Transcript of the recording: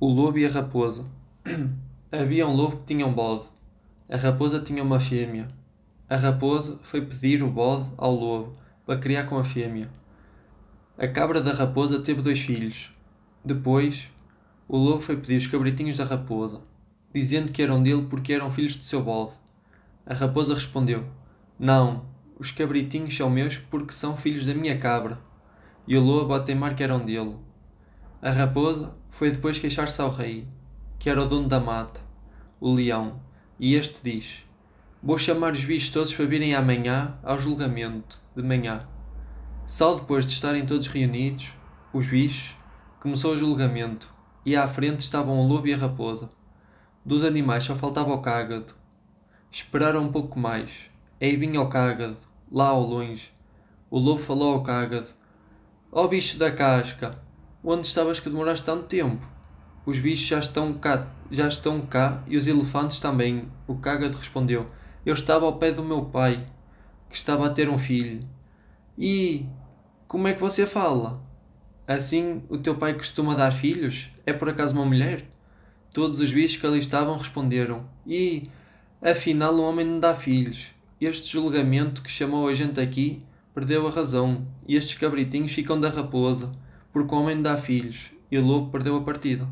O lobo e a raposa. Havia um lobo que tinha um bode. A raposa tinha uma fêmea. A raposa foi pedir o bode ao lobo para criar com a fêmea. A cabra da raposa teve dois filhos. Depois, o lobo foi pedir os cabritinhos da raposa, dizendo que eram dele porque eram filhos do seu bode. A raposa respondeu: Não, os cabritinhos são meus porque são filhos da minha cabra. E o lobo a teimar que eram dele. A raposa foi depois queixar-se ao rei, que era o dono da mata, o leão, e este diz: Vou chamar os bichos todos para virem amanhã ao julgamento, de manhã. Só depois de estarem todos reunidos, os bichos, começou o julgamento, e à frente estavam o lobo e a raposa. Dos animais só faltava o cágado. Esperaram um pouco mais, aí vinha o cágado, lá ao longe. O lobo falou ao cágado: Ó oh, bicho da casca! Onde estavas que demoraste tanto tempo? Os bichos já estão cá, já estão cá e os elefantes também. O cágado respondeu. Eu estava ao pé do meu pai, que estava a ter um filho. E como é que você fala? Assim o teu pai costuma dar filhos? É por acaso uma mulher? Todos os bichos que ali estavam responderam. E afinal o homem não dá filhos. Este julgamento que chamou a gente aqui perdeu a razão, e estes cabritinhos ficam da raposa porque o homem dá filhos e o lobo perdeu a partida.